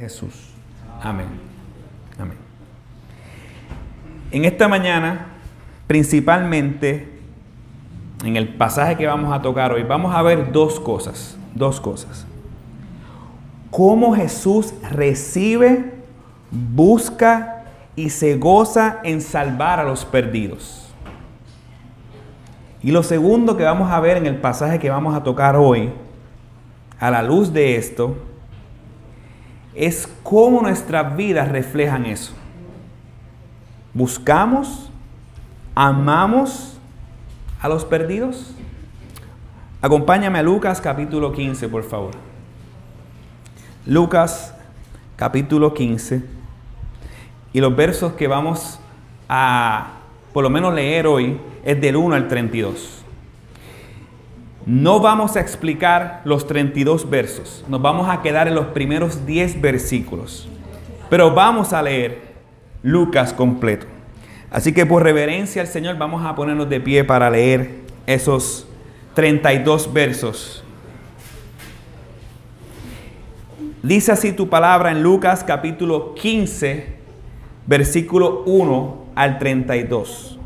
Jesús. Amén. Amén. En esta mañana, principalmente en el pasaje que vamos a tocar hoy, vamos a ver dos cosas, dos cosas. Cómo Jesús recibe, busca y se goza en salvar a los perdidos. Y lo segundo que vamos a ver en el pasaje que vamos a tocar hoy, a la luz de esto, es cómo nuestras vidas reflejan eso. Buscamos, amamos a los perdidos. Acompáñame a Lucas capítulo 15, por favor. Lucas capítulo 15. Y los versos que vamos a por lo menos leer hoy es del 1 al 32. No vamos a explicar los 32 versos, nos vamos a quedar en los primeros 10 versículos, pero vamos a leer Lucas completo. Así que por reverencia al Señor vamos a ponernos de pie para leer esos 32 versos. Dice así tu palabra en Lucas capítulo 15, versículo 1 al 32.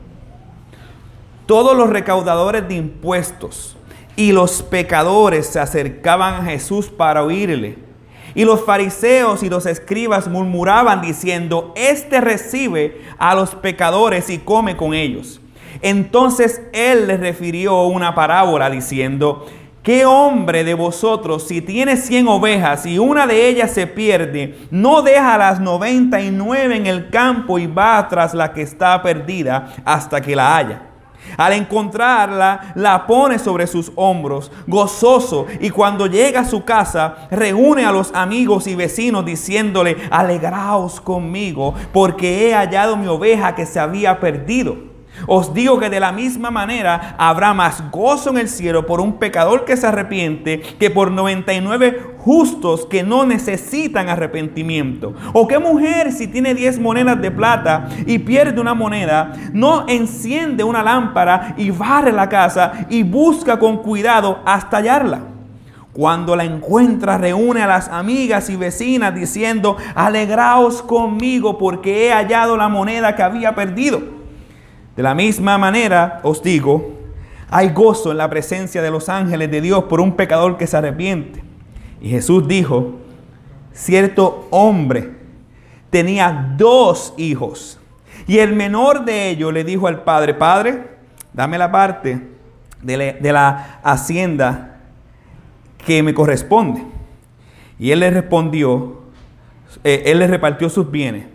Todos los recaudadores de impuestos y los pecadores se acercaban a Jesús para oírle. Y los fariseos y los escribas murmuraban diciendo, Este recibe a los pecadores y come con ellos. Entonces él les refirió una parábola diciendo, ¿Qué hombre de vosotros, si tiene cien ovejas y una de ellas se pierde, no deja las noventa y nueve en el campo y va tras la que está perdida hasta que la haya? Al encontrarla, la pone sobre sus hombros, gozoso, y cuando llega a su casa, reúne a los amigos y vecinos diciéndole, alegraos conmigo, porque he hallado mi oveja que se había perdido. Os digo que de la misma manera habrá más gozo en el cielo por un pecador que se arrepiente que por 99 justos que no necesitan arrepentimiento. O qué mujer si tiene 10 monedas de plata y pierde una moneda, no enciende una lámpara y barre la casa y busca con cuidado hasta hallarla. Cuando la encuentra, reúne a las amigas y vecinas diciendo, alegraos conmigo porque he hallado la moneda que había perdido. De la misma manera os digo, hay gozo en la presencia de los ángeles de Dios por un pecador que se arrepiente. Y Jesús dijo, cierto hombre tenía dos hijos. Y el menor de ellos le dijo al padre, Padre, dame la parte de la, hacienda que me corresponde. Y él le respondió, eh, él le repartió sus bienes.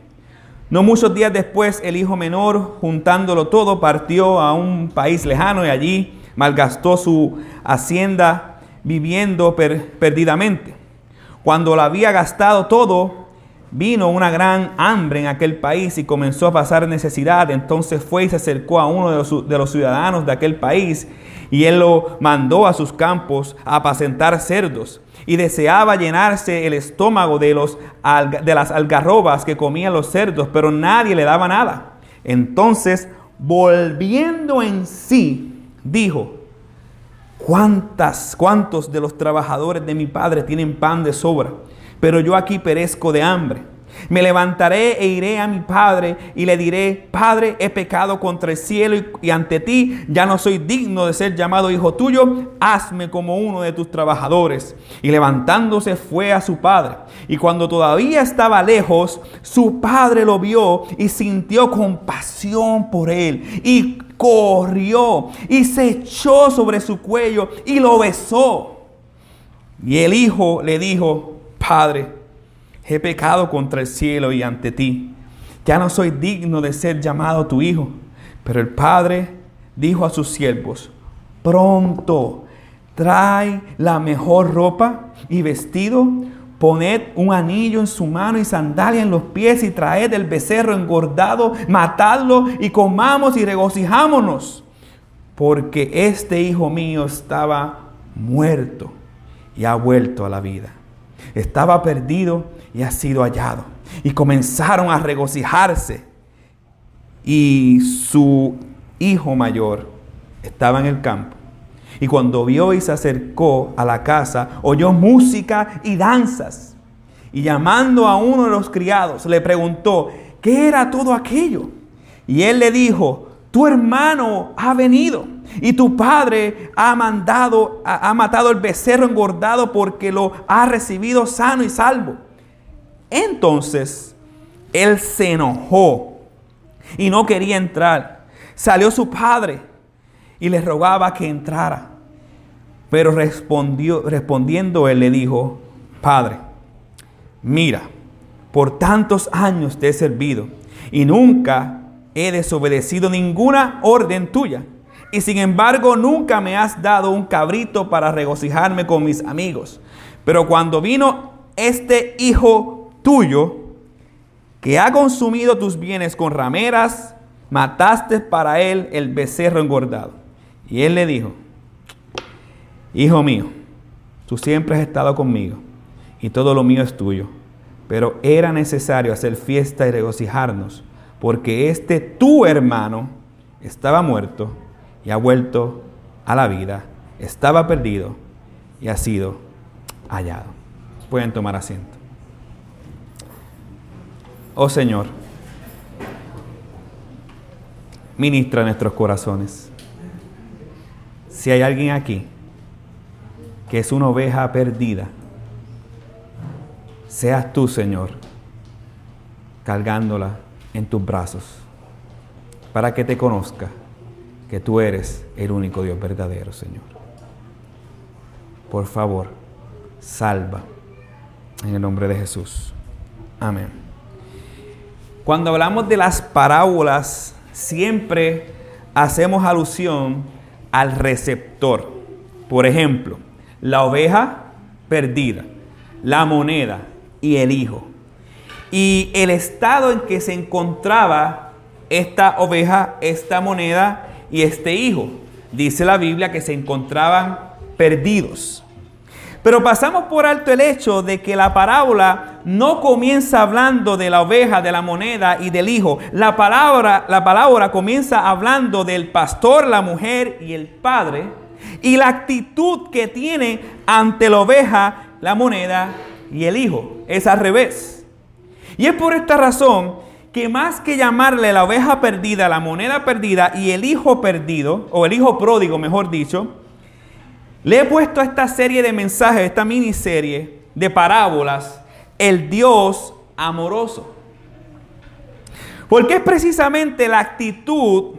No muchos días después, el hijo menor, juntándolo todo, partió a un país lejano y allí malgastó su hacienda viviendo perdidamente. Cuando lo había gastado todo, vino una gran hambre en aquel país y comenzó a pasar necesidad. Entonces fue y se acercó a uno de los, de los ciudadanos de aquel país y él lo mandó a sus campos a apacentar cerdos y deseaba llenarse el estómago de, los, de las algarrobas que comían los cerdos, pero nadie le daba nada. Entonces, volviendo en sí, dijo, ¿cuántas, cuántos de los trabajadores de mi padre tienen pan de sobra? Pero yo aquí perezco de hambre. Me levantaré e iré a mi padre y le diré, Padre, he pecado contra el cielo y, ante ti, ya no soy digno de ser llamado hijo tuyo, hazme como uno de tus trabajadores. Y levantándose fue a su padre. Y cuando todavía estaba lejos, su padre lo vio y sintió compasión por él. Y corrió y se echó sobre su cuello y lo besó. Y el hijo le dijo, Padre, he pecado contra el cielo y ante ti. Ya no soy digno de ser llamado tu hijo. Pero el padre dijo a sus siervos, pronto, trae la mejor ropa y vestido, poned un anillo en su mano y sandalia en los pies y traed el becerro engordado, matadlo y comamos y regocijámonos. Porque este hijo mío estaba muerto y ha vuelto a la vida. Estaba perdido y ha sido hallado. Y comenzaron a regocijarse. Y su hijo mayor estaba en el campo. Y cuando vio y se acercó a la casa, oyó música y danzas. y llamando a uno de los criados, le preguntó, ¿qué era todo aquello? Y él le dijo, tu hermano ha venido y tu padre ha mandado, ha, matado el becerro engordado porque lo ha recibido sano y salvo. Entonces él se enojó y no quería entrar. Salió su padre y le rogaba que entrara. Pero respondió, respondiendo él le dijo, Padre, mira, por tantos años te he servido y nunca he desobedecido ninguna orden tuya. Y sin embargo nunca me has dado un cabrito para regocijarme con mis amigos. Pero cuando vino este hijo tuyo, que ha consumido tus bienes con rameras, mataste para él el becerro engordado. Y él le dijo, Hijo mío, tú siempre has estado conmigo y todo lo mío es tuyo. Pero era necesario hacer fiesta y regocijarnos, porque este tu hermano estaba muerto y ha vuelto a la vida, estaba perdido y ha sido hallado. Pueden tomar asiento. Oh Señor, ministra nuestros corazones. Si hay alguien aquí que es una oveja perdida, seas tú, Señor, cargándola en tus brazos, para que te conozca que tú eres el único Dios verdadero, Señor. Por favor, salva en el nombre de Jesús. Amén. Cuando hablamos de las parábolas, siempre hacemos alusión al receptor. Por ejemplo, la oveja perdida, la moneda y el hijo. Y el estado en que se encontraba esta oveja, esta moneda y este hijo. Dice la Biblia que se encontraban perdidos. Pero pasamos por alto el hecho de que la parábola no comienza hablando de la oveja, de la moneda y del hijo. La palabra, la palabra comienza hablando del pastor, la mujer y el padre y la actitud que tiene ante la oveja, la moneda y el hijo. Es al revés. Y es por esta razón que más que llamarle la oveja perdida, la moneda perdida y el hijo perdido, o el hijo pródigo, mejor dicho, le he puesto a esta serie de mensajes, esta miniserie de parábolas, el Dios amoroso. Porque es precisamente la actitud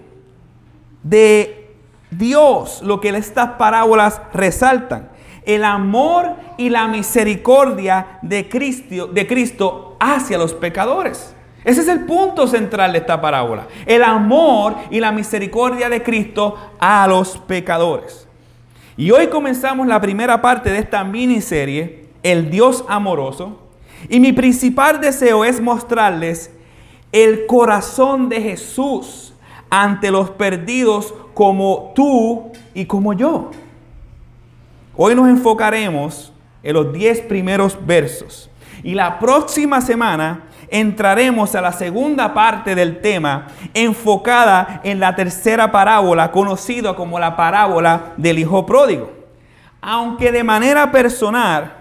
de Dios lo que estas parábolas resaltan. El amor y la misericordia de Cristo, de Cristo hacia los pecadores. Ese es el punto central de esta parábola. El amor y la misericordia de Cristo a los pecadores. Y hoy comenzamos la primera parte de esta miniserie, El Dios amoroso. Y mi principal deseo es mostrarles el corazón de Jesús ante los perdidos como tú y como yo. Hoy nos enfocaremos en los 10 primeros versos y la próxima semana entraremos a la segunda parte del tema enfocada en la tercera parábola conocida como la parábola del Hijo Pródigo. Aunque de manera personal,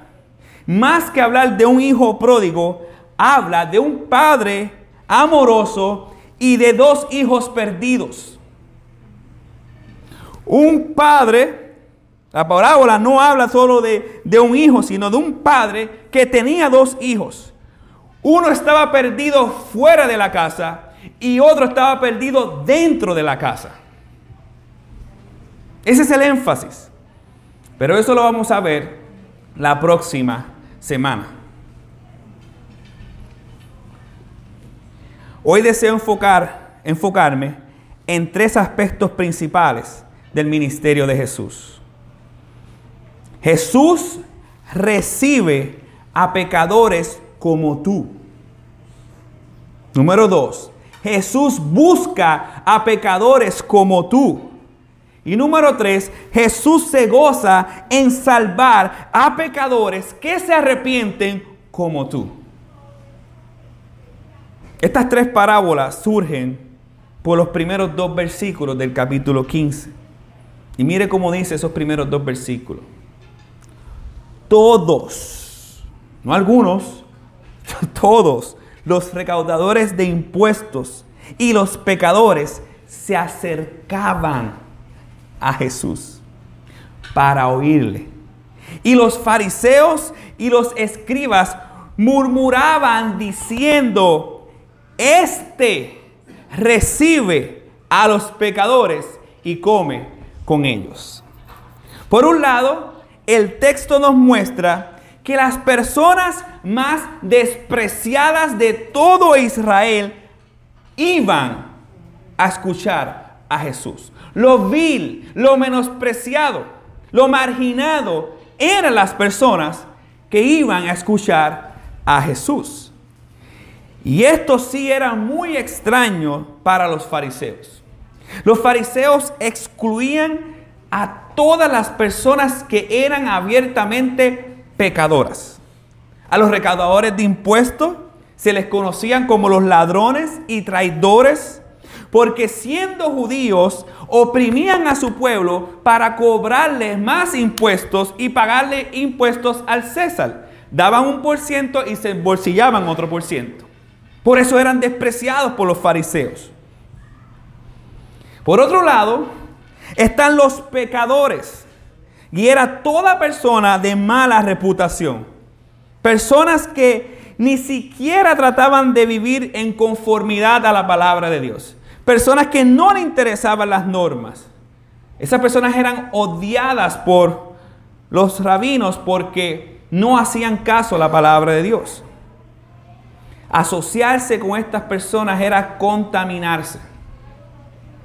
más que hablar de un hijo pródigo, habla de un padre amoroso y de dos hijos perdidos. Un padre, la parábola no habla solo de, un hijo, sino de un padre que tenía dos hijos. Uno estaba perdido fuera de la casa y otro estaba perdido dentro de la casa. Ese es el énfasis. Pero eso lo vamos a ver la próxima semana. Hoy deseo enfocar, enfocarme en tres aspectos principales del ministerio de Jesús. Jesús recibe a pecadores como tú. Número dos, Jesús busca a pecadores como tú. Y número tres, Jesús se goza en salvar a pecadores que se arrepienten como tú. Estas tres parábolas surgen por los primeros dos versículos del capítulo 15. Y mire cómo dice esos primeros dos versículos. Todos, no algunos, todos los recaudadores de impuestos y los pecadores se acercaban a Jesús para oírle. Y los fariseos y los escribas murmuraban diciendo, este recibe a los pecadores y come con ellos. Por un lado, el texto nos muestra que las personas más despreciadas de todo Israel iban a escuchar a Jesús. Lo vil, lo menospreciado, lo marginado eran las personas que iban a escuchar a Jesús. Y esto sí era muy extraño para los fariseos. Los fariseos excluían a todas las personas que eran abiertamente pecadoras. A los recaudadores de impuestos se les conocían como los ladrones y traidores, porque siendo judíos oprimían a su pueblo para cobrarles más impuestos y pagarle impuestos al César. Daban un por ciento y se bolsillaban otro por ciento. Por eso eran despreciados por los fariseos. Por otro lado, están los pecadores. Y era toda persona de mala reputación. Personas que ni siquiera trataban de vivir en conformidad a la palabra de Dios. Personas que no le interesaban las normas. Esas personas eran odiadas por los rabinos porque no hacían caso a la palabra de Dios. Asociarse con estas personas era contaminarse.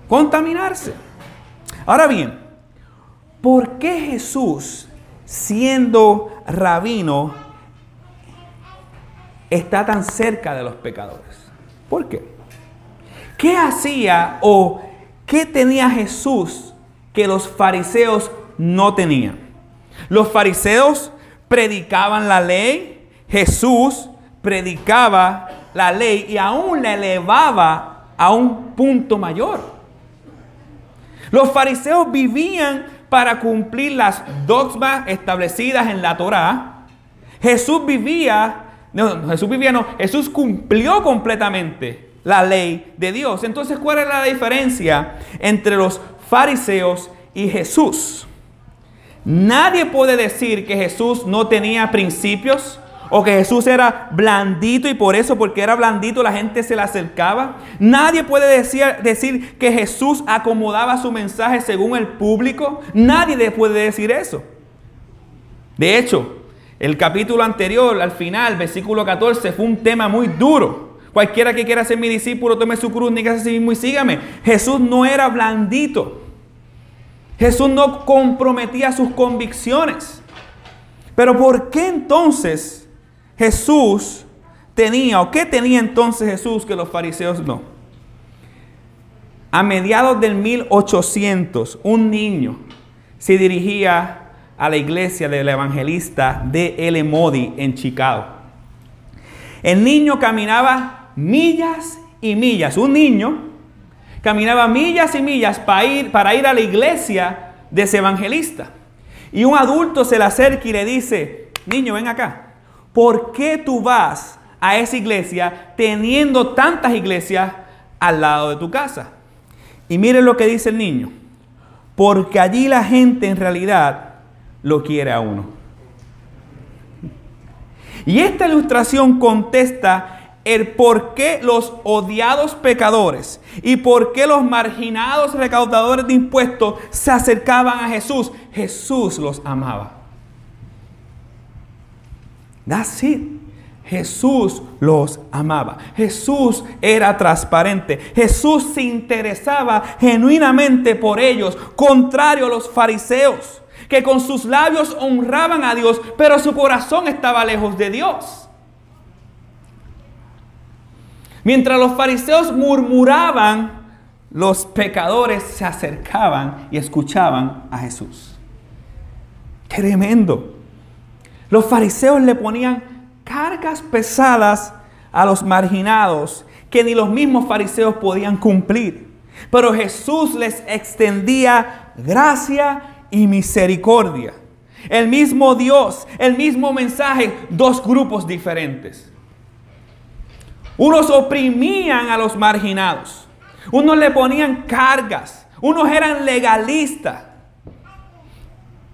Contaminarse. Ahora bien, ¿por qué Jesús, siendo rabino, está tan cerca de los pecadores? ¿Por qué? ¿Qué hacía o qué tenía Jesús que los fariseos no tenían? Los fariseos predicaban la ley, Jesús predicaba la ley y aún la elevaba a un punto mayor. Los fariseos vivían para cumplir las dogmas establecidas en la Torá. Jesús vivía, no, Jesús vivía, no, Jesús cumplió completamente la ley de Dios. Entonces, ¿cuál es la diferencia entre los fariseos y Jesús? Nadie puede decir que Jesús no tenía principios, o que Jesús era blandito y por eso, porque era blandito, la gente se le acercaba. Nadie puede decir, decir que Jesús acomodaba su mensaje según el público. Nadie puede decir eso. De hecho, el capítulo anterior, al final, versículo 14, fue un tema muy duro. Cualquiera que quiera ser mi discípulo, tome su cruz, nígase a sí mismo y sígame. Jesús no era blandito. Jesús no comprometía sus convicciones. Pero ¿por qué entonces Jesús tenía, o qué tenía entonces Jesús que los fariseos no? A mediados del 1800, un niño se dirigía a la iglesia del evangelista de L. Modi en Chicago. El niño caminaba millas y millas. Un niño caminaba millas y millas para ir, para ir a la iglesia de ese evangelista. Y un adulto se le acerca y le dice, niño, ven acá. ¿Por qué tú vas a esa iglesia teniendo tantas iglesias al lado de tu casa? Y miren lo que dice el niño, porque allí la gente en realidad lo quiere a uno. Y esta ilustración contesta el por qué los odiados pecadores y por qué los marginados recaudadores de impuestos se acercaban a Jesús. Jesús los amaba. That's. Jesús los amaba. Jesús era transparente. Jesús se interesaba genuinamente por ellos, contrario a los fariseos, que con sus labios honraban a Dios, pero su corazón estaba lejos de Dios. Mientras los fariseos murmuraban, los pecadores se acercaban y escuchaban a Jesús. Tremendo. Los fariseos le ponían cargas pesadas a los marginados que ni los mismos fariseos podían cumplir. Pero Jesús les extendía gracia y misericordia. El mismo Dios, el mismo mensaje, dos grupos diferentes. Unos oprimían a los marginados. Unos le ponían cargas. Unos eran legalistas.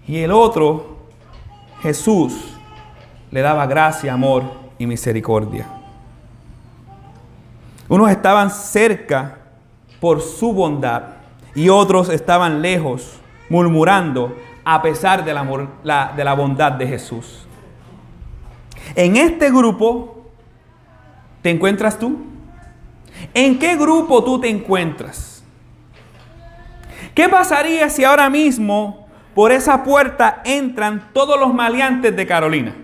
Y el otro, Jesús, le daba gracia, amor y misericordia. Unos estaban cerca por su bondad y otros estaban lejos, murmurando a pesar de la, de la bondad de Jesús. En este grupo te encuentras tú. ¿En qué grupo tú te encuentras? ¿Qué pasaría si ahora mismo por esa puerta entran todos los maleantes de Carolina?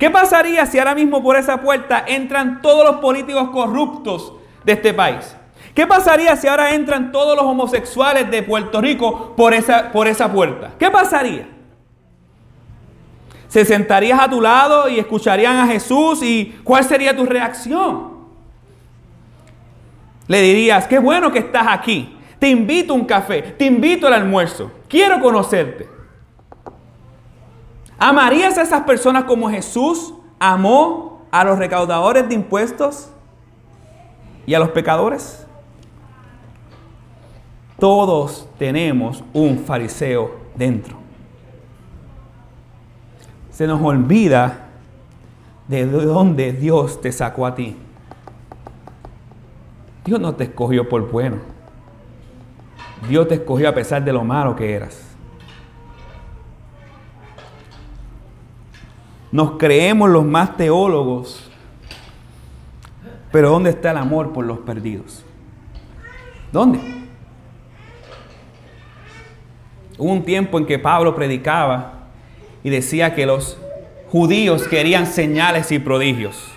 ¿Qué pasaría si ahora mismo por esa puerta entran todos los políticos corruptos de este país? ¿Qué pasaría si ahora entran todos los homosexuales de Puerto Rico por esa, por esa puerta? ¿Qué pasaría? ¿Se sentarías a tu lado y escucharían a Jesús y cuál sería tu reacción? Le dirías, qué bueno que estás aquí. Te invito a un café, te invito al almuerzo. Quiero conocerte. ¿Amarías a esas personas como Jesús amó a los recaudadores de impuestos y a los pecadores? Todos tenemos un fariseo dentro. Se nos olvida de dónde Dios te sacó a ti. Dios no te escogió por bueno. Dios te escogió a pesar de lo malo que eras. Nos creemos los más teólogos, pero ¿dónde está el amor por los perdidos? ¿Dónde? Hubo un tiempo en que Pablo predicaba y decía que los judíos querían señales y prodigios.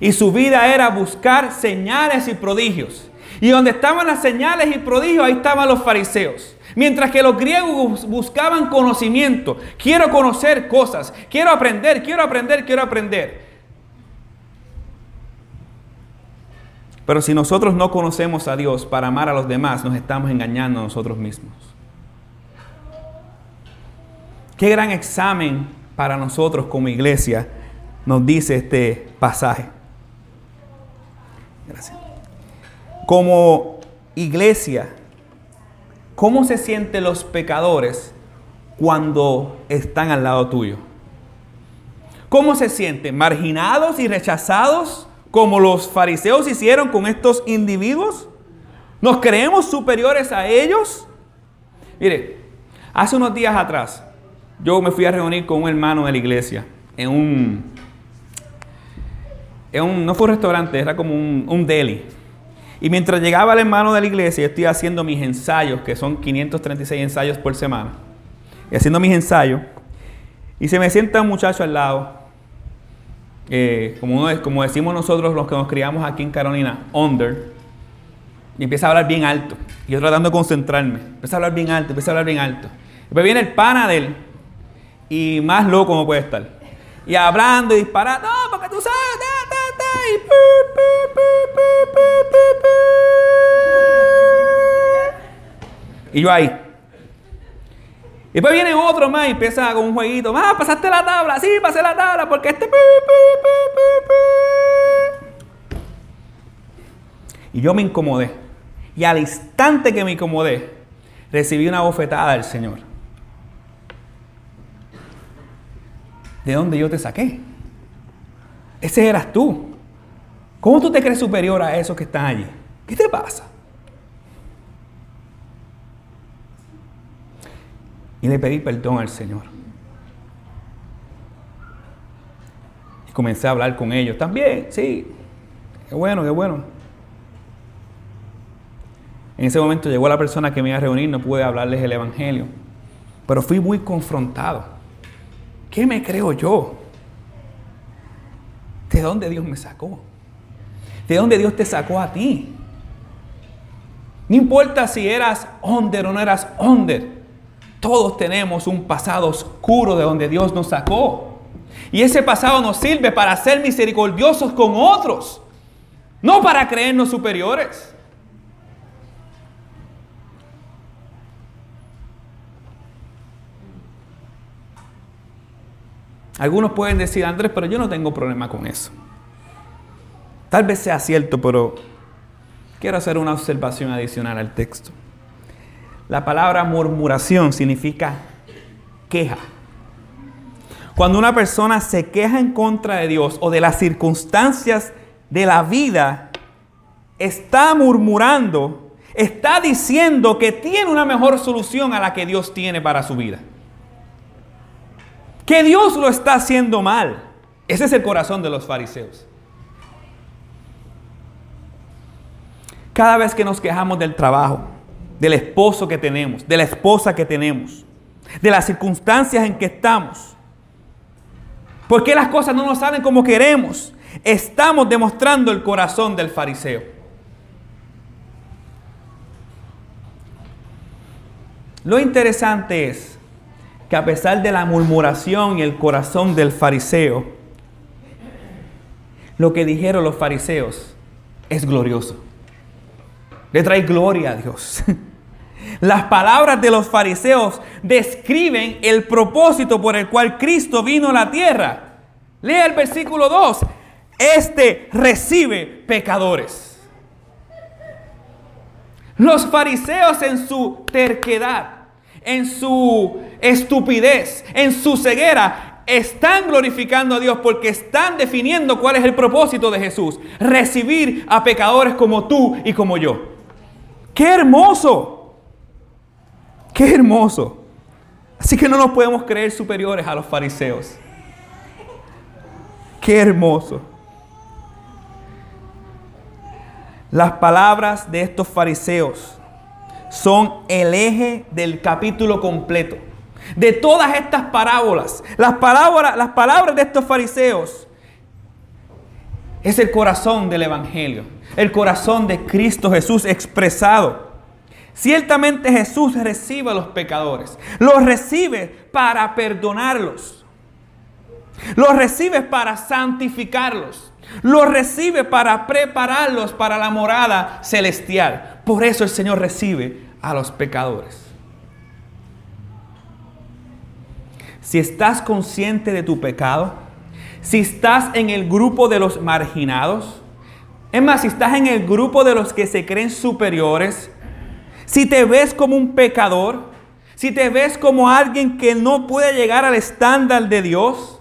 Y su vida era buscar señales y prodigios. Y donde estaban las señales y prodigios, ahí estaban los fariseos. Mientras que los griegos buscaban conocimiento. Quiero conocer cosas. Quiero aprender, quiero aprender, quiero aprender. Pero si nosotros no conocemos a Dios para amar a los demás, nos estamos engañando a nosotros mismos. Qué gran examen para nosotros como iglesia nos dice este pasaje. Gracias. Como iglesia, ¿cómo se sienten los pecadores cuando están al lado tuyo? ¿Cómo se sienten? ¿Marginados y rechazados como los fariseos hicieron con estos individuos? ¿Nos creemos superiores a ellos? Mire, hace unos días atrás yo me fui a reunir con un hermano de la iglesia en un, en un no fue un restaurante, era como un, un deli. Y mientras llegaba el hermano de la iglesia, yo estoy haciendo mis ensayos, que son 536 ensayos por semana, y haciendo mis ensayos, y se me sienta un muchacho al lado, eh, como, como decimos nosotros los que nos criamos aquí en Carolina, under, y empieza a hablar bien alto. Y yo tratando de concentrarme, empieza a hablar bien alto, empieza a hablar bien alto. Después viene el pana de él, y más loco no puede estar. Y hablando y disparando, no, porque tú sabes, y, yo ahí. Y después viene otro más y empieza con un jueguito. Más, pasaste la tabla. Sí, pasé la tabla porque este. Y yo me incomodé. Y al instante que me incomodé, recibí una bofetada del Señor. de dónde yo te saqué. Ese eras tú. ¿Cómo tú te crees superior a esos que están allí? ¿Qué te pasa? Y le pedí perdón al Señor. Y comencé a hablar con ellos. También, sí. Qué bueno, qué bueno. En ese momento llegó la persona que me iba a reunir, no pude hablarles el Evangelio. Pero fui muy confrontado. ¿Qué me creo yo? ¿De dónde Dios me sacó? ¿De dónde Dios te sacó a ti? No importa si eras under o no eras under. Todos tenemos un pasado oscuro de donde Dios nos sacó. Y ese pasado nos sirve para ser misericordiosos con otros, no para creernos superiores. Algunos pueden decir, Andrés, pero yo no tengo problema con eso. Tal vez sea cierto, pero quiero hacer una observación adicional al texto. La palabra murmuración significa queja. Cuando una persona se queja en contra de Dios o de las circunstancias de la vida, está murmurando, está diciendo que tiene una mejor solución a la que Dios tiene para su vida. Que Dios lo está haciendo mal. Ese es el corazón de los fariseos. Cada vez que nos quejamos del trabajo, del esposo que tenemos, de la esposa que tenemos, de las circunstancias en que estamos, ¿Por qué las cosas no nos salen como queremos? Estamos demostrando el corazón del fariseo. Lo interesante es que a pesar de la murmuración y el corazón del fariseo, lo que dijeron los fariseos es glorioso. Le trae gloria a Dios. Las palabras de los fariseos describen el propósito por el cual Cristo vino a la tierra. Lea el versículo 2. Este recibe pecadores. Los fariseos en su terquedad, en su estupidez, en su ceguera, están glorificando a Dios porque están definiendo cuál es el propósito de Jesús. Recibir a pecadores como tú y como yo. ¡Qué hermoso! Qué hermoso. Así que no nos podemos creer superiores a los fariseos. Qué hermoso. Las palabras de estos fariseos son el eje del capítulo completo. De todas estas parábolas, las palabras, las palabras de estos fariseos es el corazón del Evangelio, el corazón de Cristo Jesús expresado. Ciertamente Jesús recibe a los pecadores. Los recibe para perdonarlos. Los recibe para santificarlos. Los recibe para prepararlos para la morada celestial. Por eso el Señor recibe a los pecadores. Si estás consciente de tu pecado, si estás en el grupo de los marginados, es más, si estás en el grupo de los que se creen superiores, si te ves como un pecador, si te ves como alguien que no puede llegar al estándar de Dios,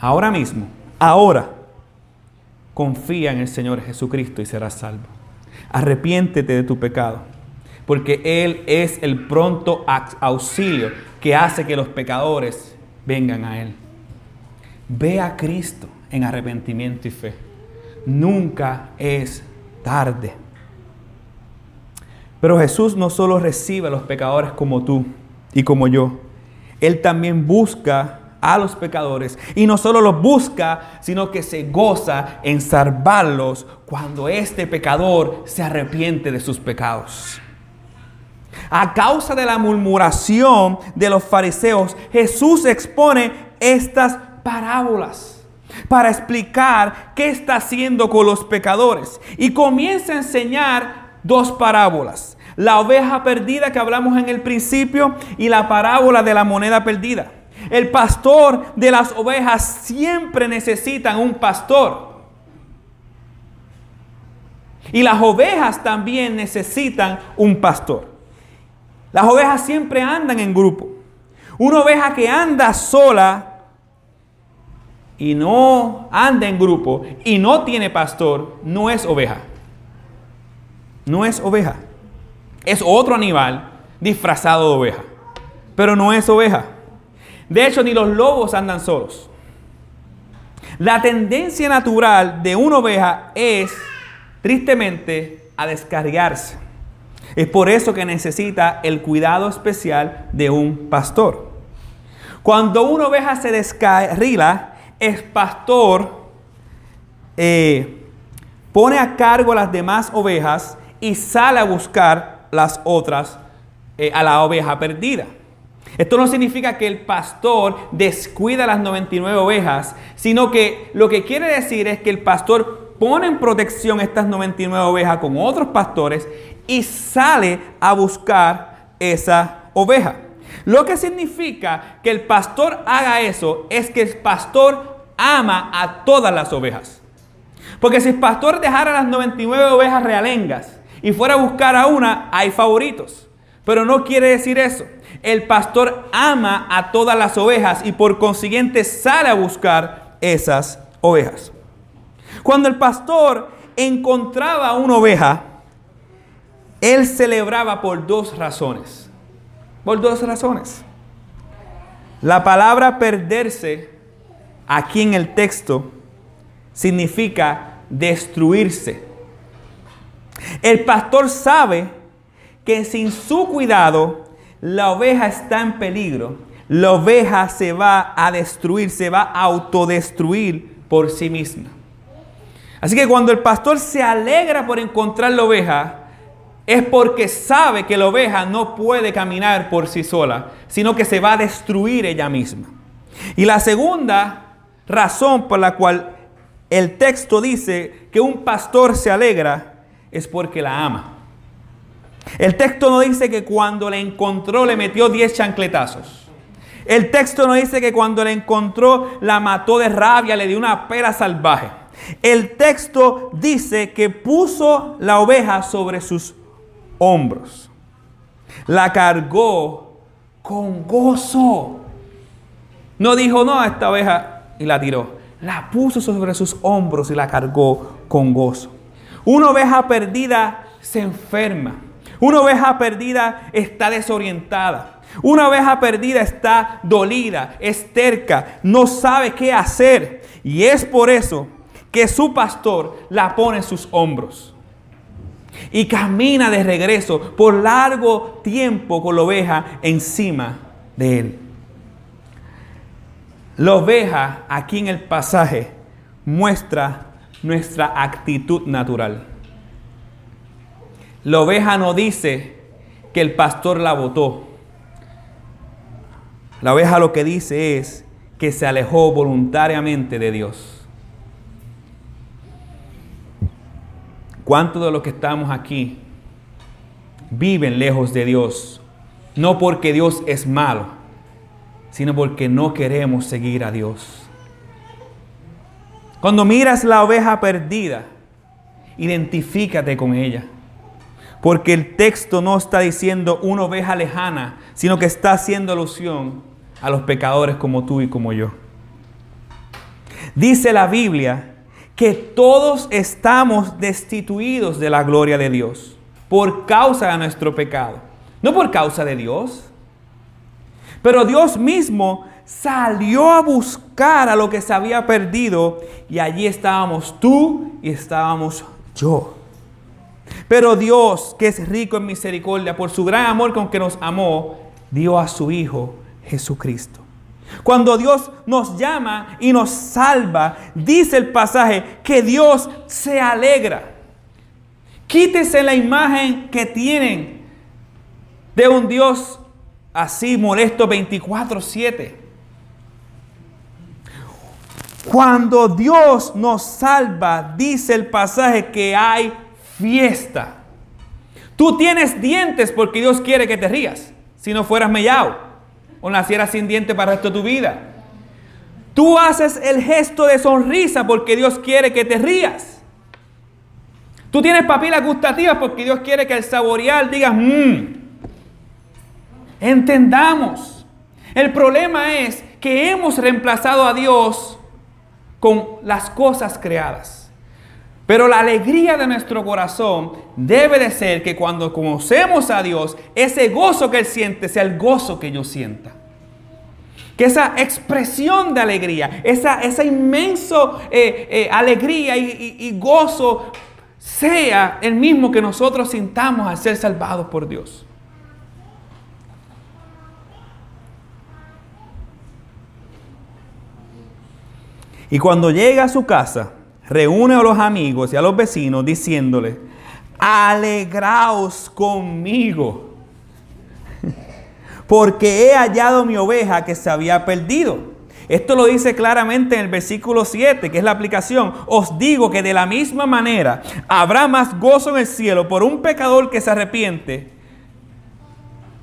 ahora mismo, ahora, confía en el Señor Jesucristo y serás salvo. Arrepiéntete de tu pecado, porque Él es el pronto auxilio que hace que los pecadores vengan a Él. Ve a Cristo en arrepentimiento y fe. Nunca es tarde. Pero Jesús no solo recibe a los pecadores como tú y como yo, Él también busca a los pecadores y no solo los busca, sino que se goza en salvarlos cuando este pecador se arrepiente de sus pecados. A causa de la murmuración de los fariseos, Jesús expone estas parábolas para explicar qué está haciendo con los pecadores y comienza a enseñar dos parábolas la oveja perdida que hablamos en el principio y la parábola de la moneda perdida. El pastor de las ovejas siempre necesitan un pastor. Y las ovejas también necesitan un pastor. Las ovejas siempre andan en grupo. Una oveja que anda sola y no anda en grupo y no tiene pastor, no es oveja. No es oveja. Es otro animal disfrazado de oveja, pero no es oveja. De hecho, ni los lobos andan solos. La tendencia natural de una oveja es, tristemente, a descargarse. Es por eso que necesita el cuidado especial de un pastor. Cuando una oveja se descarrila, el pastor eh, pone a cargo las demás ovejas y sale a buscar las otras eh, a la oveja perdida. Esto no significa que el pastor descuida las 99 ovejas, sino que lo que quiere decir es que el pastor pone en protección estas 99 ovejas con otros pastores y sale a buscar esa oveja. Lo que significa que el pastor haga eso es que el pastor ama a todas las ovejas. Porque si el pastor dejara las 99 ovejas realengas y fuera a buscar a una, hay favoritos. Pero no quiere decir eso. El pastor ama a todas las ovejas y por consiguiente sale a buscar esas ovejas. Cuando el pastor encontraba una oveja, él celebraba por dos razones. Por dos razones. La palabra perderse aquí en el texto significa destruirse. El pastor sabe que sin su cuidado la oveja está en peligro. La oveja se va a destruir, se va a autodestruir por sí misma. Así que cuando el pastor se alegra por encontrar la oveja, es porque sabe que la oveja no puede caminar por sí sola, sino que se va a destruir ella misma. Y la segunda razón por la cual el texto dice que un pastor se alegra es porque la ama. El texto no dice que cuando la encontró le metió 10 chancletazos. El texto no dice que cuando la encontró la mató de rabia, le dio una pera salvaje. El texto dice que puso la oveja sobre sus hombros. La cargó con gozo. No dijo, no, esta oveja y la tiró. La puso sobre sus hombros y la cargó con gozo. Una oveja perdida se enferma. Una oveja perdida está desorientada. Una oveja perdida está dolida, es terca, no sabe qué hacer. Y es por eso que su pastor la pone en sus hombros y camina de regreso por largo tiempo con la oveja encima de él. La oveja aquí en el pasaje muestra nuestra actitud natural. La oveja no dice que el pastor la votó. La oveja lo que dice es que se alejó voluntariamente de Dios. ¿Cuántos de los que estamos aquí viven lejos de Dios? No porque Dios es malo, sino porque no queremos seguir a Dios. Cuando miras la oveja perdida, identifícate con ella. Porque el texto no está diciendo una oveja lejana, sino que está haciendo alusión a los pecadores como tú y como yo. Dice la Biblia que todos estamos destituidos de la gloria de Dios por causa de nuestro pecado, no por causa de Dios. Pero Dios mismo salió a buscar a lo que se había perdido y allí estábamos tú y estábamos yo. Pero Dios, que es rico en misericordia, por su gran amor con que nos amó, dio a su Hijo Jesucristo. Cuando Dios nos llama y nos salva, dice el pasaje que Dios se alegra. Quítese la imagen que tienen de un Dios así molesto 24/7. Cuando Dios nos salva, dice el pasaje que hay fiesta. Tú tienes dientes porque Dios quiere que te rías. Si no fueras mellado o nacieras sin diente para el resto de tu vida. Tú haces el gesto de sonrisa porque Dios quiere que te rías. Tú tienes papilas gustativas porque Dios quiere que al saborear digas, mmm. Entendamos. El problema es que hemos reemplazado a Dios con las cosas creadas. Pero la alegría de nuestro corazón debe de ser que cuando conocemos a Dios, ese gozo que Él siente sea el gozo que yo sienta. Que esa expresión de alegría, esa, esa inmenso eh, eh, alegría y, y gozo sea el mismo que nosotros sintamos al ser salvados por Dios. Y cuando llega a su casa, reúne a los amigos y a los vecinos diciéndole, alegraos conmigo, porque he hallado mi oveja que se había perdido. Esto lo dice claramente en el versículo 7, que es la aplicación. Os digo que de la misma manera habrá más gozo en el cielo por un pecador que se arrepiente.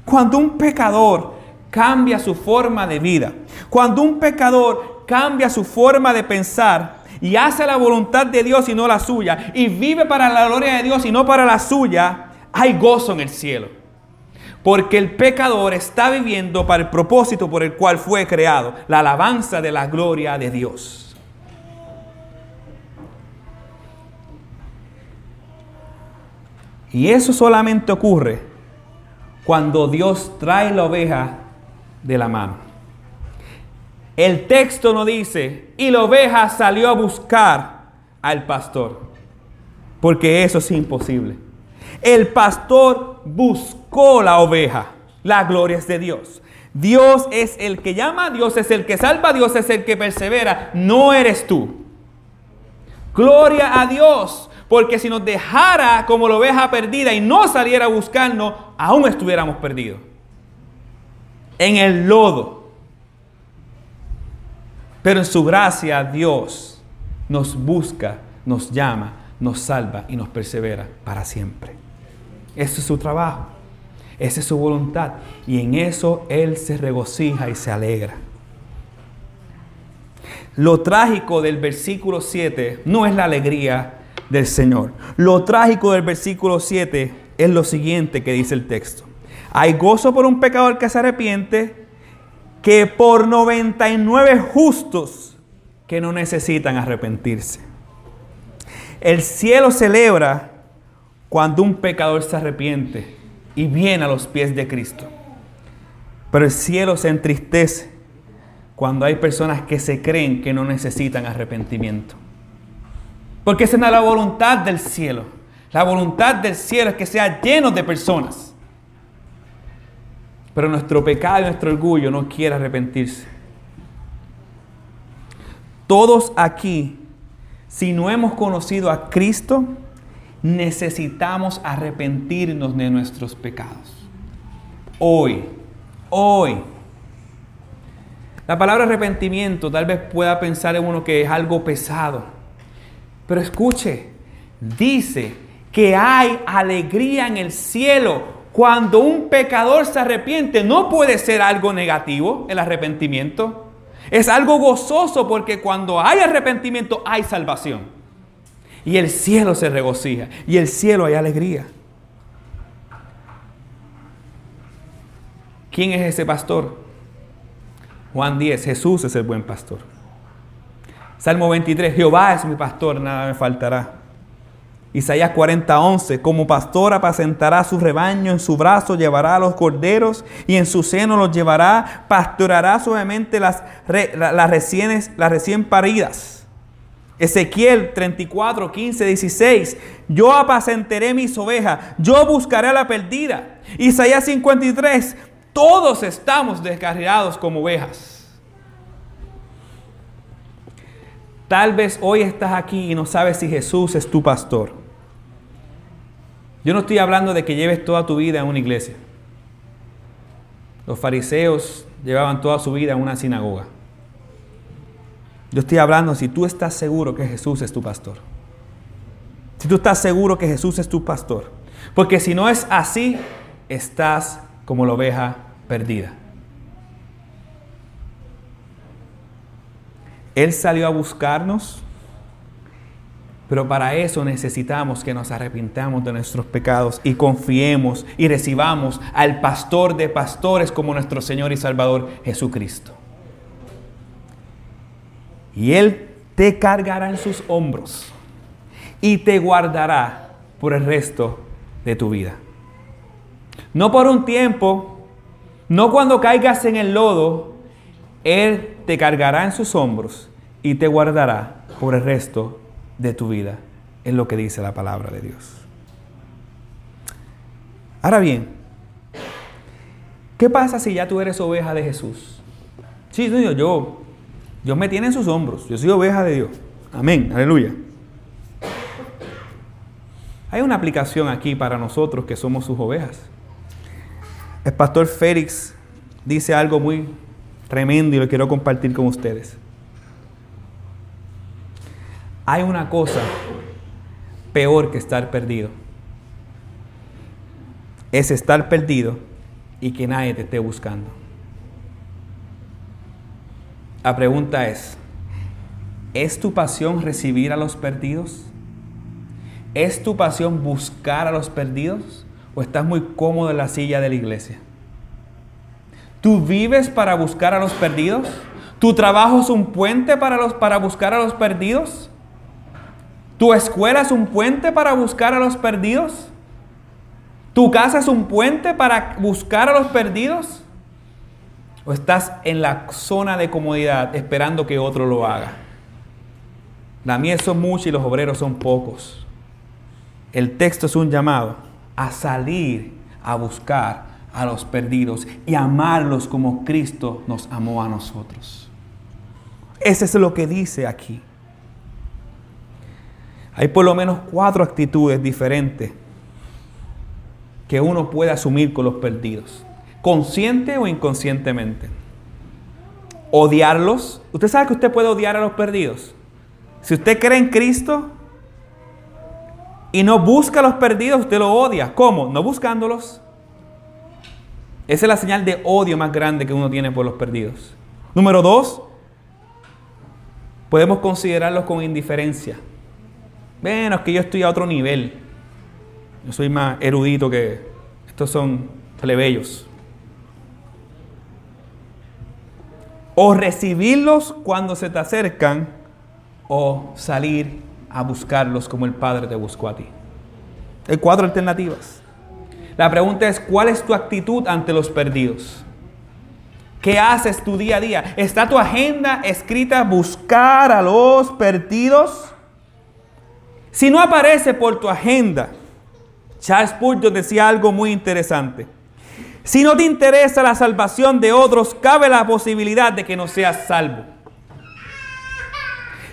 Cuando un pecador cambia su forma de vida, cuando un pecador cambia su forma de pensar, y hace la voluntad de Dios y no la suya, y vive para la gloria de Dios y no para la suya, hay gozo en el cielo. Porque el pecador está viviendo para el propósito por el cual fue creado, la alabanza de la gloria de Dios. Y eso solamente ocurre cuando Dios trae la oveja de la mano. El texto no dice, y la oveja salió a buscar al pastor, porque eso es imposible. El pastor buscó la oveja. La gloria es de Dios. Dios es el que llama, Dios es el que salva, Dios es el que persevera, no eres tú. Gloria a Dios, porque si nos dejara como la oveja perdida y no saliera a buscarnos, aún estuviéramos perdidos. En el lodo. Pero en su gracia Dios nos busca, nos llama, nos salva y nos persevera para siempre. Ese es su trabajo. Esa es su voluntad. Y en eso Él se regocija y se alegra. Lo trágico del versículo 7 no es la alegría del Señor. Lo trágico del versículo 7 es lo siguiente que dice el texto. Hay gozo por un pecador que se arrepiente, que por 99 justos que no necesitan arrepentirse. El cielo celebra cuando un pecador se arrepiente y viene a los pies de Cristo. Pero el cielo se entristece cuando hay personas que se creen que no necesitan arrepentimiento. Porque esa no es la voluntad del cielo. La voluntad del cielo es que sea lleno de personas. Pero nuestro pecado y nuestro orgullo no quiere arrepentirse. Todos aquí, si no hemos conocido a Cristo, necesitamos arrepentirnos de nuestros pecados. Hoy, hoy. La palabra arrepentimiento tal vez pueda pensar en uno que es algo pesado pero escuche, dice que hay alegría en el cielo cuando un pecador se arrepiente. No puede ser algo negativo el arrepentimiento. Es algo gozoso porque cuando hay arrepentimiento hay salvación. Y el cielo se regocija. Y el cielo hay alegría. ¿Quién es ese pastor? Juan 10, Jesús es el buen pastor. Salmo 23, Jehová es mi pastor, nada me faltará. Isaías 40, 11, como pastor apacentará su rebaño, en su brazo llevará a los corderos y en su seno los llevará, pastorará suavemente las, las, las recién paridas. Ezequiel 34, 15, 16. Yo apacentaré mis ovejas, yo buscaré la perdida. Isaías 53. Todos estamos descarriados como ovejas. Tal vez hoy estás aquí y no sabes si Jesús es tu pastor. Yo no estoy hablando de que lleves toda tu vida en una iglesia. Los fariseos llevaban toda su vida en una sinagoga. Yo estoy hablando si tú estás seguro que Jesús es tu pastor. Si tú estás seguro que Jesús es tu pastor. Porque si no es así, estás como la oveja perdida. Él salió a buscarnos, pero para eso necesitamos que nos arrepintamos de nuestros pecados y confiemos y recibamos al pastor de pastores como nuestro Señor y Salvador Jesucristo. Y Él te cargará en sus hombros y te guardará por el resto de tu vida. No por un tiempo, no cuando caigas en el lodo, Él te cargará en sus hombros y te guardará por el resto de tu vida. Es lo que dice la palabra de Dios. Ahora bien, ¿qué pasa si ya tú eres oveja de Jesús? Sí, Dios, yo, Dios me tiene en sus hombros. Yo soy oveja de Dios. Amén, aleluya. Hay una aplicación aquí para nosotros que somos sus ovejas. El pastor Félix dice algo muy tremendo y lo quiero compartir con ustedes. Hay una cosa peor que estar perdido. Es estar perdido y que nadie te esté buscando. La pregunta es, ¿Es tu pasión recibir a los perdidos? ¿Es tu pasión buscar a los perdidos? ¿O estás muy cómodo en la silla de la iglesia? ¿Tú vives para buscar a los perdidos? ¿Tu trabajo es un puente para, los, para buscar a los perdidos? ¿Tu escuela es un puente para buscar a los perdidos? ¿Tu casa es un puente para buscar a los perdidos? ¿O estás en la zona de comodidad esperando que otro lo haga? La miel son muchos y los obreros son pocos. El texto es un llamado a salir a buscar a los perdidos y amarlos como Cristo nos amó a nosotros. Ese es lo que dice aquí. Hay por lo menos cuatro actitudes diferentes que uno puede asumir con los perdidos, consciente o inconscientemente. Odiarlos. ¿Usted sabe que usted puede odiar a los perdidos? Si usted cree en Cristo y no busca a los perdidos, usted lo odia. ¿Cómo? No buscándolos. Esa es la señal de odio más grande que uno tiene por los perdidos. Número dos, podemos considerarlos con indiferencia. Bueno, es que yo estoy a otro nivel. Yo soy más erudito que estos son plebeyos. O recibirlos cuando se te acercan o salir a buscarlos como el Padre te buscó a ti. Hay cuatro alternativas. La pregunta es, ¿cuál es tu actitud ante los perdidos? ¿Qué haces tu día a día? ¿Está tu agenda escrita buscar a los perdidos? Si no aparece por tu agenda, Charles Spurgeon decía algo muy interesante. Si no te interesa la salvación de otros, cabe la posibilidad de que no seas salvo.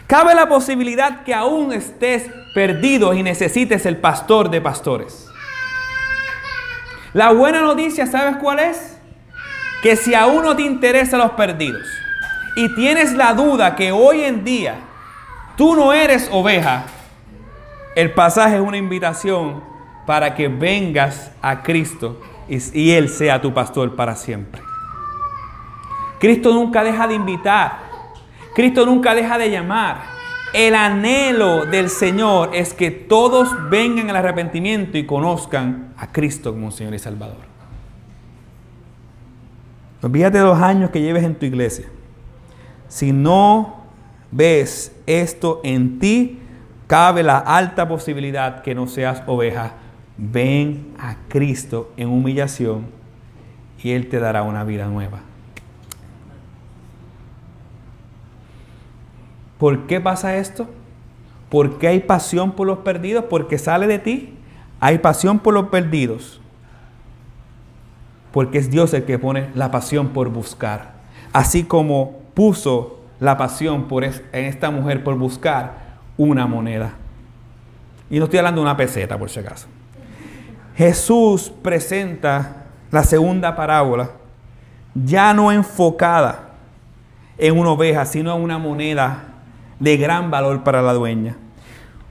Cabe la posibilidad que aún estés perdido y necesites el pastor de pastores. La buena noticia, ¿sabes cuál es? Que si aún no te interesan los perdidos y tienes la duda que hoy en día tú no eres oveja, el pasaje es una invitación para que vengas a Cristo y, Él sea tu pastor para siempre. Cristo nunca deja de invitar. Cristo nunca deja de llamar. El anhelo del Señor es que todos vengan al arrepentimiento y conozcan a Cristo como Señor y Salvador. Olvídate de los años que lleves en tu iglesia. Si no ves esto en ti, cabe la alta posibilidad que no seas oveja. Ven a Cristo en humillación y Él te dará una vida nueva. ¿Por qué pasa esto? ¿Por qué hay pasión por los perdidos? Porque sale de ti. Hay pasión por los perdidos. Porque es Dios el que pone la pasión por buscar. Así como puso la pasión por en esta mujer por buscar una moneda. Y no estoy hablando de una peseta, por si acaso. Jesús presenta la segunda parábola ya no enfocada en una oveja, sino en una moneda de gran valor para la dueña.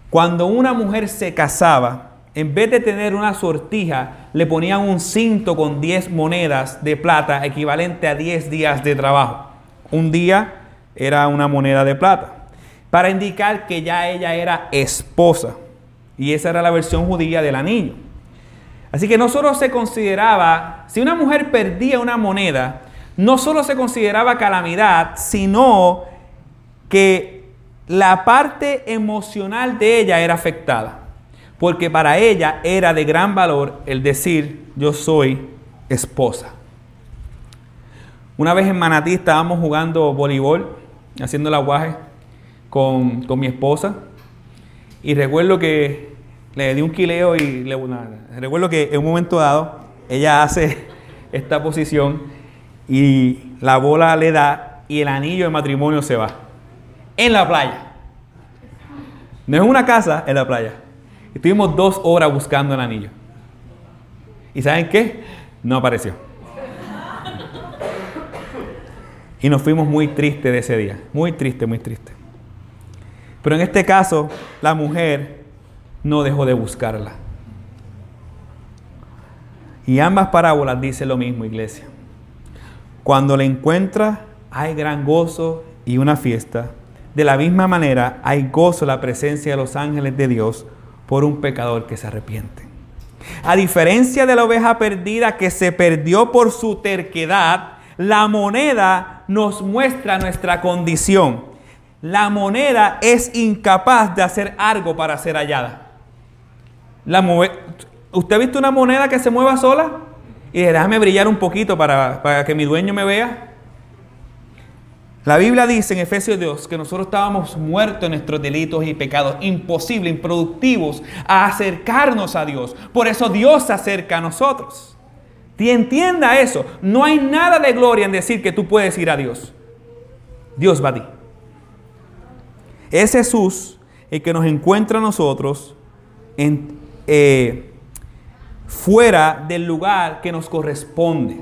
Cuando una mujer se casaba, en vez de tener una sortija, le ponían un cinto con 10 monedas de plata equivalente a 10 días de trabajo. Un día era una moneda de plata para indicar que ya ella era esposa. Y esa era la versión judía del anillo. Así que no solo se consideraba, si una mujer perdía una moneda, no solo se consideraba calamidad, sino que la parte emocional de ella era afectada. Porque para ella era de gran valor el decir, yo soy esposa. Una vez en Manatí estábamos jugando voleibol, haciendo el aguaje con, mi esposa. Y recuerdo que le di un quileo y le, recuerdo que en un momento dado ella hace esta posición y la bola le da y el anillo de matrimonio se va. En la playa. No es una casa, en la playa. Estuvimos dos horas buscando el anillo. ¿Y saben qué? No apareció. Y nos fuimos muy tristes de ese día. Muy triste, muy triste. Pero en este caso, la mujer no dejó de buscarla. Y ambas parábolas dicen lo mismo, iglesia. Cuando la encuentra, hay gran gozo y una fiesta. de la misma manera hay gozo en la presencia de los ángeles de Dios por un pecador que se arrepiente. A diferencia de la oveja perdida que se perdió por su terquedad, la moneda nos muestra nuestra condición. La moneda es incapaz de hacer algo para ser hallada. ¿Usted ha visto una moneda que se mueva sola? Y déjame brillar un poquito para, para que mi dueño me vea. La Biblia dice en Efesios 2 que nosotros estábamos muertos en nuestros delitos y pecados, imposibles, improductivos a acercarnos a Dios. Por eso Dios se acerca a nosotros. Y entienda eso, no hay nada de gloria en decir que tú puedes ir a Dios. Dios va a ti. Es Jesús el que nos encuentra a nosotros eh, fuera del lugar que nos corresponde.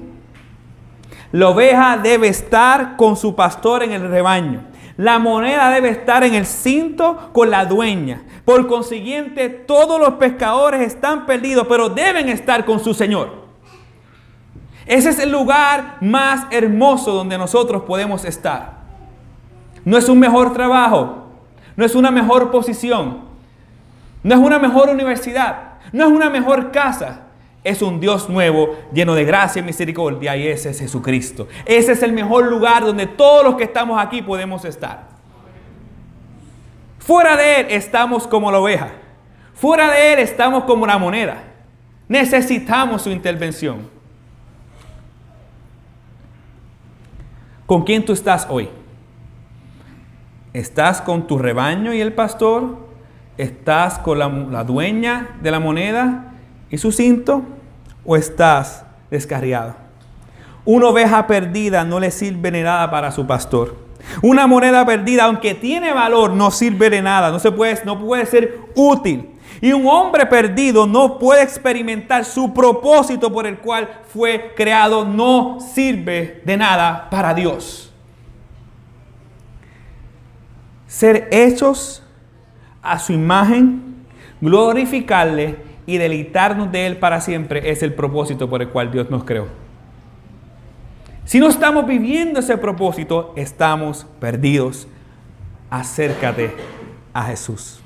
La oveja debe estar con su pastor en el rebaño. La moneda debe estar en el cinto con la dueña. Por consiguiente, todos los pescadores están perdidos, pero deben estar con su Señor. Ese es el lugar más hermoso donde nosotros podemos estar. No es un mejor trabajo, no es una mejor posición, no es una mejor universidad, no es una mejor casa, es un Dios nuevo, lleno de gracia y misericordia, y ese es Jesucristo. Ese es el mejor lugar donde todos los que estamos aquí podemos estar. Fuera de Él estamos como la oveja. Fuera de Él estamos como la moneda. Necesitamos su intervención. ¿Con quién tú estás hoy? ¿Estás con tu rebaño y el pastor? ¿Estás con la, dueña de la moneda y su cinto? o estás descarriado. Una oveja perdida no le sirve de nada para su pastor. Una moneda perdida, aunque tiene valor, no sirve de nada, no, se puede, no puede ser útil. Y un hombre perdido no puede experimentar su propósito por el cual fue creado, no sirve de nada para Dios. Ser hechos a su imagen, glorificarle y deleitarnos de Él para siempre es el propósito por el cual Dios nos creó. Si no estamos viviendo ese propósito, estamos perdidos. Acércate a Jesús.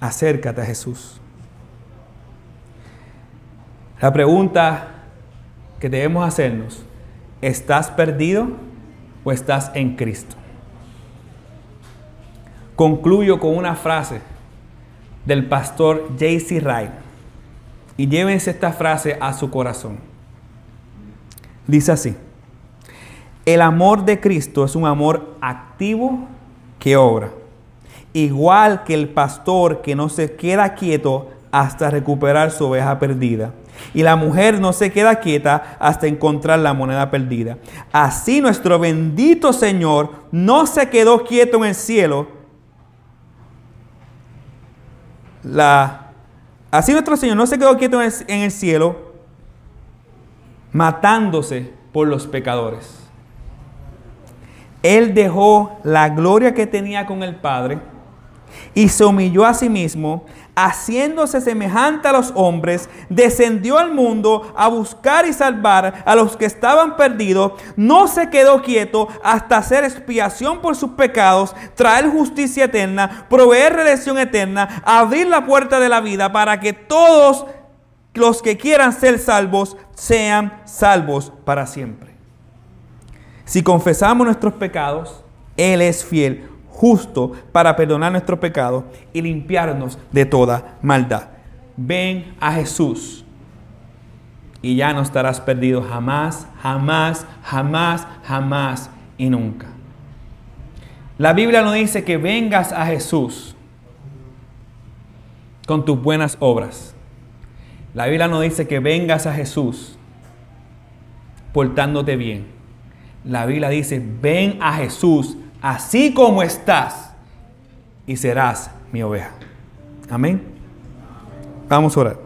Acércate a Jesús. La pregunta que debemos hacernos, ¿estás perdido o estás en Cristo? Concluyo con una frase del pastor J.C. Wright. Y llévense esta frase a su corazón. Dice así, el amor de Cristo es un amor activo que obra. Igual que el pastor que no se queda quieto hasta recuperar su oveja perdida. Y la mujer no se queda quieta hasta encontrar la moneda perdida. Así nuestro bendito Señor no se quedó quieto en el cielo, Así nuestro Señor no se quedó quieto en el cielo, matándose por los pecadores. Él dejó la gloria que tenía con el Padre y se humilló a sí mismo, haciéndose semejante a los hombres, descendió al mundo a buscar y salvar a los que estaban perdidos, no se quedó quieto hasta hacer expiación por sus pecados, traer justicia eterna, proveer redención eterna, abrir la puerta de la vida para que todos los que quieran ser salvos sean salvos para siempre. Si confesamos nuestros pecados, Él es fiel justo para perdonar nuestros pecados y limpiarnos de toda maldad. Ven a Jesús y ya no estarás perdido jamás, jamás, jamás, jamás y nunca. La Biblia no dice que vengas a Jesús con tus buenas obras. La Biblia no dice que vengas a Jesús portándote bien. La Biblia dice, ven a Jesús así como estás, y serás mi oveja. Amén. Vamos a orar.